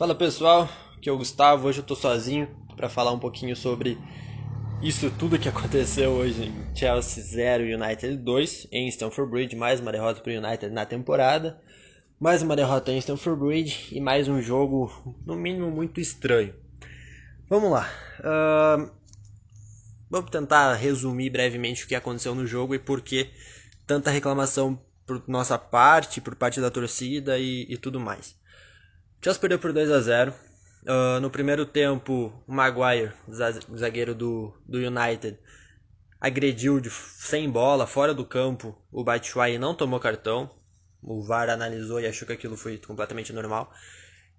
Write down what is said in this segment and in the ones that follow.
Fala pessoal, aqui é o Gustavo. Hoje eu tô sozinho para falar um pouquinho sobre isso tudo que aconteceu hoje em Chelsea 0 United 2 em Stamford Bridge. Mais uma derrota para o United na temporada, mais uma derrota em Stamford Bridge e mais um jogo, no mínimo, muito estranho. Vamos lá. Uh, vamos tentar resumir brevemente o que aconteceu no jogo e por que tanta reclamação por nossa parte, por parte da torcida e, e tudo mais. Chelsea perdeu por 2 a 0 uh, ah, No primeiro tempo, o Maguire, zagueiro do, do United, agrediu de, sem bola, fora do campo, o Batshuayi não tomou cartão. O VAR analisou e achou que aquilo foi completamente normal.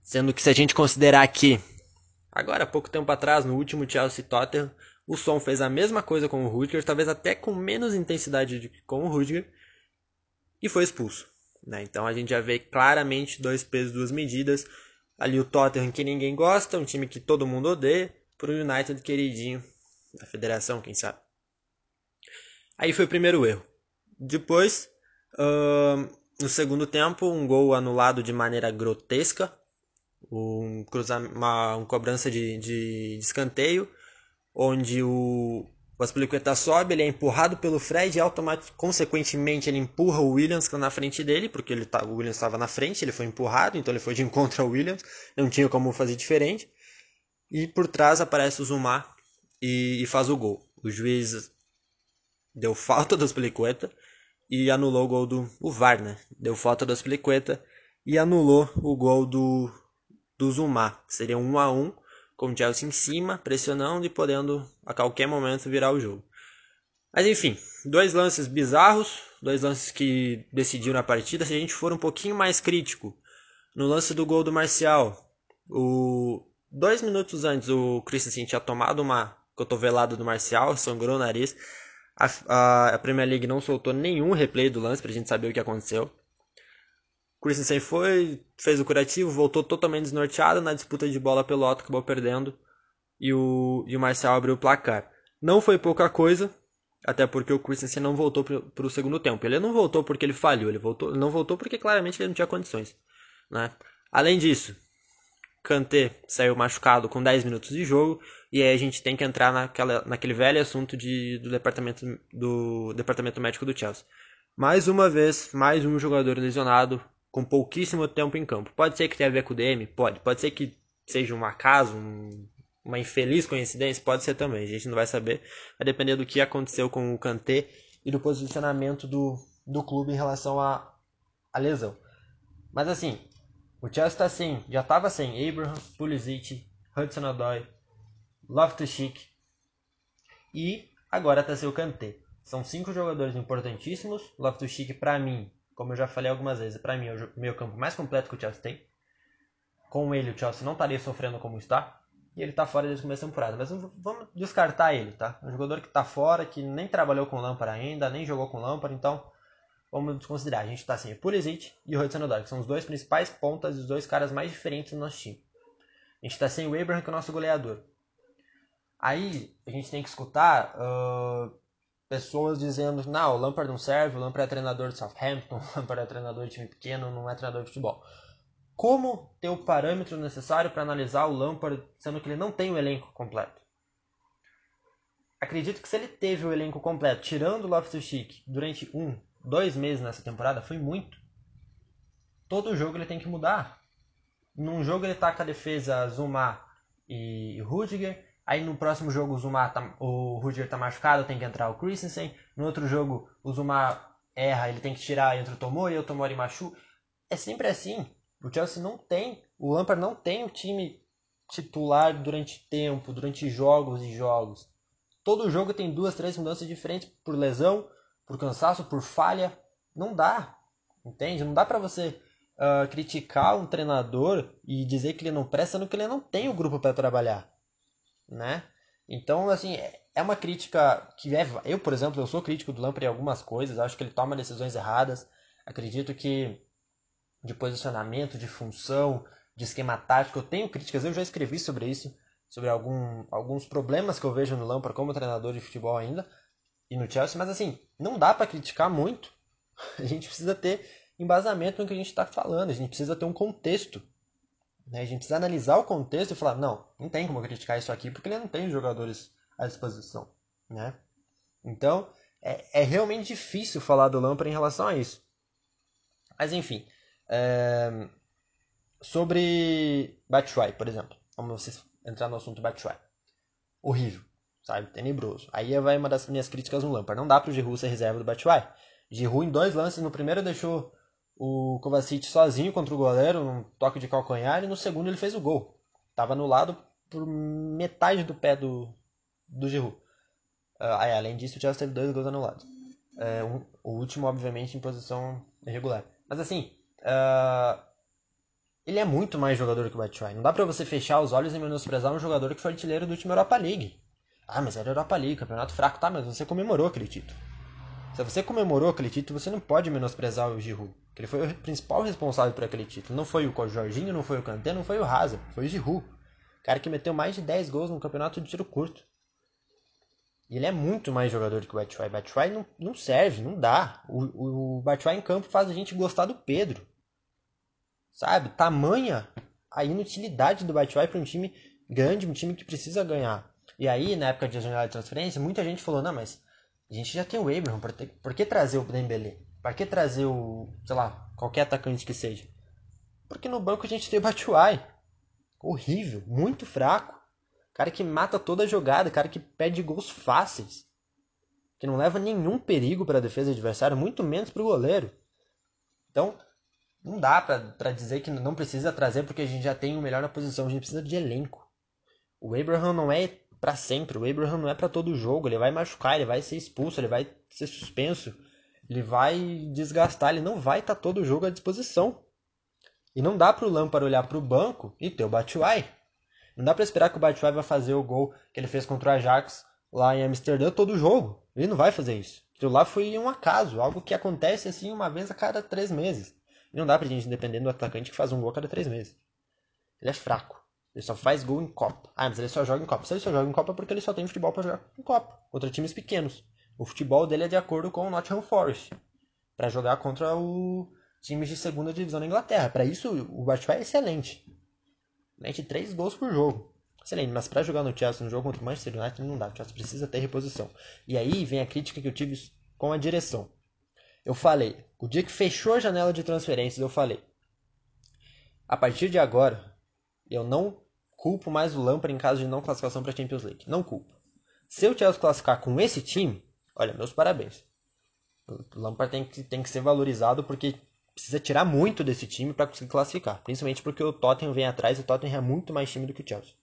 Sendo que se a gente considerar que, agora, pouco tempo atrás, no último Chelsea Tottenham, o Som fez a mesma coisa com o Rudiger, talvez até com menos intensidade de, com o Rudiger, e foi expulso. Né? Então a gente já vê claramente dois pesos, duas medidas. Ali o Tottenham que ninguém gosta, um time que todo mundo odeia, pro United queridinho da federação, quem sabe. Aí foi o primeiro erro. Depois, uh, no segundo tempo, um gol anulado de maneira grotesca, um, cruzar, uma, uma cobrança de, de, de escanteio, onde o, o Aspilicueta sobe, ele é empurrado pelo Fred e automaticamente, consequentemente ele empurra o Williams que está na frente dele, porque ele tá, o Williams estava na frente, ele foi empurrado, então ele foi de encontro ao Williams, não tinha como fazer diferente. E por trás aparece o Zuma e, e faz o gol. O juiz deu falta do Aspilicueta e anulou o gol do o VAR, né? Deu falta do Aspilicueta e anulou o gol do, do Zuma. Seria um a um com o Chelsea em cima, pressionando e podendo a qualquer momento virar o jogo. Mas enfim, dois lances bizarros, dois lances que decidiram a partida. Se a gente for um pouquinho mais crítico, no lance do gol do Marcial, o dois minutos antes o Christensen tinha tomado uma cotovelada do Marcial, sangrou o nariz. A, a, a Premier League não soltou nenhum replay do lance pra gente saber o que aconteceu. Christensen foi, fez o curativo, voltou totalmente desnorteado na disputa de bola pelota, acabou perdendo e o, e o abriu o placar. Não foi pouca coisa, até porque o Christensen não voltou para o segundo tempo. Ele não voltou porque ele falhou, ele voltou, não voltou porque claramente ele não tinha condições. Né? Além disso, Kanté saiu machucado com 10 minutos de jogo e aí a gente tem que entrar naquela, naquele velho assunto de, do, departamento, do departamento médico do Chelsea. Mais uma vez, mais um jogador lesionado, com pouquíssimo tempo em campo. Pode ser que tenha a ver com o DM? Pode. Pode ser que seja um acaso, um, uma infeliz coincidência? Pode ser também. A gente não vai saber. Vai depender do que aconteceu com o Kanté e do posicionamento do, do clube em relação à, à lesão. Mas assim, o Chelsea está sem, já estava sem Abraham, Pulisic, Hudson Odoi, Loftus-Cheek e agora está sem o Kanté. São cinco jogadores importantíssimos. Loftus-Cheek, para mim, como eu já falei algumas vezes, para mim é o meio campo mais completo que o Chelsea tem. Com ele, o Chelsea não estaria sofrendo como está. E ele está fora desde o começo da temporada. Mas vamos descartar ele, tá? É um jogador que está fora, que nem trabalhou com Lampard ainda, nem jogou com Lampard, então vamos desconsiderar. A gente está assim, o Pulisic e o Hudson Odoi, que são os dois principais pontas e os dois caras mais diferentes do nosso time. A gente está sem o Abraham, que é o nosso goleador. Aí a gente tem que escutar uh, pessoas dizendo não, o Lampard não serve, o Lampard é treinador de Southampton, o Lampard é treinador de time pequeno, não é treinador de futebol. Como ter o parâmetro necessário para analisar o Lampard, sendo que ele não tem o elenco completo? Acredito que se ele teve o elenco completo, tirando o Loftus-Cheek, durante um, dois meses nessa temporada, foi muito. Todo jogo ele tem que mudar. Num jogo ele tá com a defesa Zuma e Rudiger, Aí no próximo jogo o Zuma tá, o Rudiger tá machucado, tem que entrar o Christensen. No outro jogo o Zuma erra, ele tem que tirar, entra o Tomori, o Tomori machu. É sempre assim. O Chelsea não tem, o Lampard não tem o time titular durante tempo, durante jogos e jogos. Todo jogo tem duas, três mudanças diferentes por lesão, por cansaço, por falha. Não dá, entende? Não dá para você uh, criticar um treinador e dizer que ele não presta no que ele não tem o grupo para trabalhar né? Então, assim, é, é uma crítica que é, eu, por exemplo, eu sou crítico do Lampard em algumas coisas, acho que ele toma decisões erradas. Acredito que de posicionamento, de função, de esquema tático, eu tenho críticas, eu já escrevi sobre isso, sobre algum, alguns problemas que eu vejo no Lampard como treinador de futebol ainda e no Chelsea, mas assim, não dá para criticar muito. A gente precisa ter embasamento no que a gente está falando, a gente precisa ter um contexto. Né? A gente precisa analisar o contexto e falar, não, não tem como criticar isso aqui porque ele não tem jogadores à disposição. Né? Então, é, é realmente difícil falar do Lampard em relação a isso. Mas enfim, é... sobre Batshuayi, por exemplo. Vamos entrar no assunto Batshuayi. Horrível, sabe? Tenebroso. Aí vai uma das minhas críticas no Lampard. Não dá pro Giroud ser reserva do Batshuayi. Giroud em dois lances, no primeiro deixou o Kovacic sozinho contra o goleiro, num toque de calcanhar, e no segundo ele fez o gol. Tava no lado por metade do pé do, do Giroud. Ah, é, além disso, o Chelsea teve dois gols anulados. É, um, o último, obviamente, em posição irregular. Mas assim, uh, ele é muito mais jogador que o Batshuayi. Não dá pra você fechar os olhos e menosprezar um jogador que foi artilheiro do último Europa League. Ah, mas era Europa League, campeonato fraco. Tá, mas você comemorou aquele título. Se você comemorou aquele título, você não pode menosprezar o Giroud. Que ele foi o principal responsável por aquele título. Não foi o Jorginho, não foi o Kanté, não foi o Hazard. Foi o Giroud. O cara que meteu mais de 10 gols no campeonato de tiro curto. E ele é muito mais jogador que o Batshuayi. Batshuayi não, não serve, não dá. O, o, Batshuayi em campo faz a gente gostar do Pedro. Sabe? Tamanha a inutilidade do Batshuayi para um time grande, um time que precisa ganhar. E aí, na época de janela de transferência, muita gente falou, não, mas a gente já tem o Abraham, por, ter, por que trazer o Dembele? Por que trazer o, sei lá, qualquer atacante que seja? Porque no banco a gente tem o Batshuayi. Horrível, muito fraco. Cara que mata toda a jogada, cara que pede gols fáceis. Que não leva nenhum perigo para a defesa adversária, muito menos para o goleiro. Então, não dá para dizer que não precisa trazer porque a gente já tem o melhor na posição, a gente precisa de elenco. O Abraham não é para sempre, o Abraham não é para todo jogo, ele vai machucar, ele vai ser expulso, ele vai ser suspenso, ele vai desgastar, ele não vai estar tá todo jogo à disposição. E não dá para o Lampard olhar para o banco e ter o Batshuayi. Não dá para esperar que o Batshuayi vai fazer o gol que ele fez contra o Ajax lá em Amsterdã todo jogo. Ele não vai fazer isso. Aquilo lá foi um acaso, algo que acontece assim uma vez a cada três meses. E não dá pra gente depender do atacante que faz um gol a cada três meses. Ele é fraco. Ele só faz gol em Copa. Ah, mas ele só joga em Copa. Se ele só joga em Copa é porque ele só tem futebol para jogar em Copa. Contra times pequenos. O futebol dele é de acordo com o Nottingham Forest. para jogar contra o times de segunda divisão da Inglaterra. Para isso, o Batshuayi é excelente mete 3 gols por jogo. Excelente, mas para jogar no Chelsea, no jogo contra o Manchester United, não dá. O Chelsea precisa ter reposição. E aí vem a crítica que eu tive com a direção. Eu falei, o dia que fechou a janela de transferências, eu falei: a partir de agora, eu não culpo mais o Lampard em caso de não classificação para a Champions League. Não culpo. Se o Chelsea classificar com esse time, olha, meus parabéns. O Lampard tem que, tem que ser valorizado porque precisa tirar muito desse time para conseguir classificar. Principalmente porque o Tottenham vem atrás e o Tottenham é muito mais time do que o Chelsea.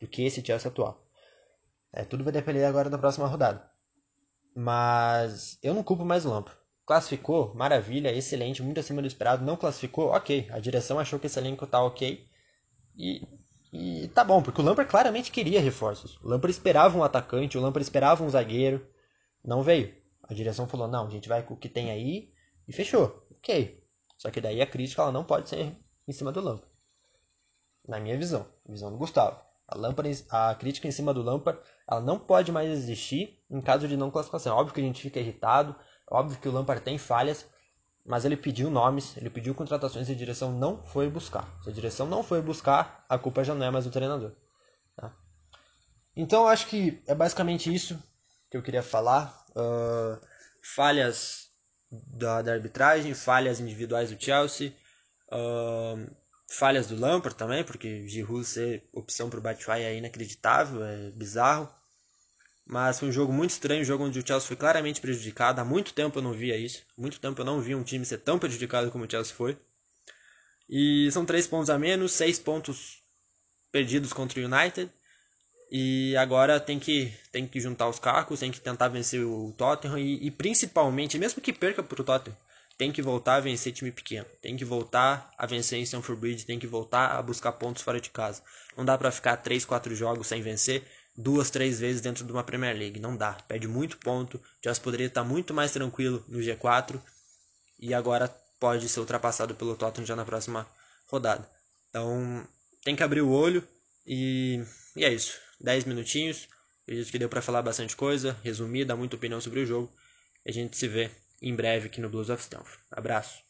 Do que esse Chelsea atual. É, tudo vai depender agora da próxima rodada. Mas eu não culpo mais o Lampard. Classificou, maravilha, excelente, muito acima do esperado. Não classificou, ok. A direção achou que esse elenco tá ok. E, e tá bom, porque o Lampard claramente queria reforços. O Lampard esperava um atacante, o Lampard esperava um zagueiro. Não veio. A direção falou, não, a gente vai com o que tem aí e fechou. Ok. Só que daí a crítica ela não pode ser em cima do Lampard. Na minha visão, visão do Gustavo. A, Lampard, a crítica em cima do Lampard ela não pode mais existir em caso de não classificação. Óbvio que a gente fica irritado, óbvio que o Lampard tem falhas, mas ele pediu nomes, ele pediu contratações e a direção não foi buscar. Se a direção não foi buscar, a culpa já não é mais do treinador. Tá? Então eu acho que é basicamente isso que eu queria falar. Uh, falhas da, da arbitragem, falhas individuais do Chelsea, uh, falhas do Lampard também, porque Giroud ser opção para o Batshuayi é inacreditável, é bizarro. Mas foi um jogo muito estranho, um jogo onde o Chelsea foi claramente prejudicado. Há muito tempo eu não via isso. Muito tempo eu não via um time ser tão prejudicado como o Chelsea foi. E são três pontos a menos, seis pontos perdidos contra o United. E agora tem que, tem que juntar os cacos, tem que tentar vencer o Tottenham e, e principalmente, mesmo que perca para o Tottenham, tem que voltar a vencer time pequeno, tem que voltar a vencer em Stamford Bridge, tem que voltar a buscar pontos fora de casa. Não dá para ficar 3, 4 jogos sem vencer duas, três vezes dentro de uma Premier League, não dá, perde muito ponto, já poderia estar muito mais tranquilo no G4 e agora pode ser ultrapassado pelo Tottenham já na próxima rodada. Então, tem que abrir o olho e, e é isso. 10 minutinhos. Acredito que deu para falar bastante coisa, resumir, dar muita opinião sobre o jogo. A gente se vê em breve aqui no Blues of Stanford. Abraço.